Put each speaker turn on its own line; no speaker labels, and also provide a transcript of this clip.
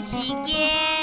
時间。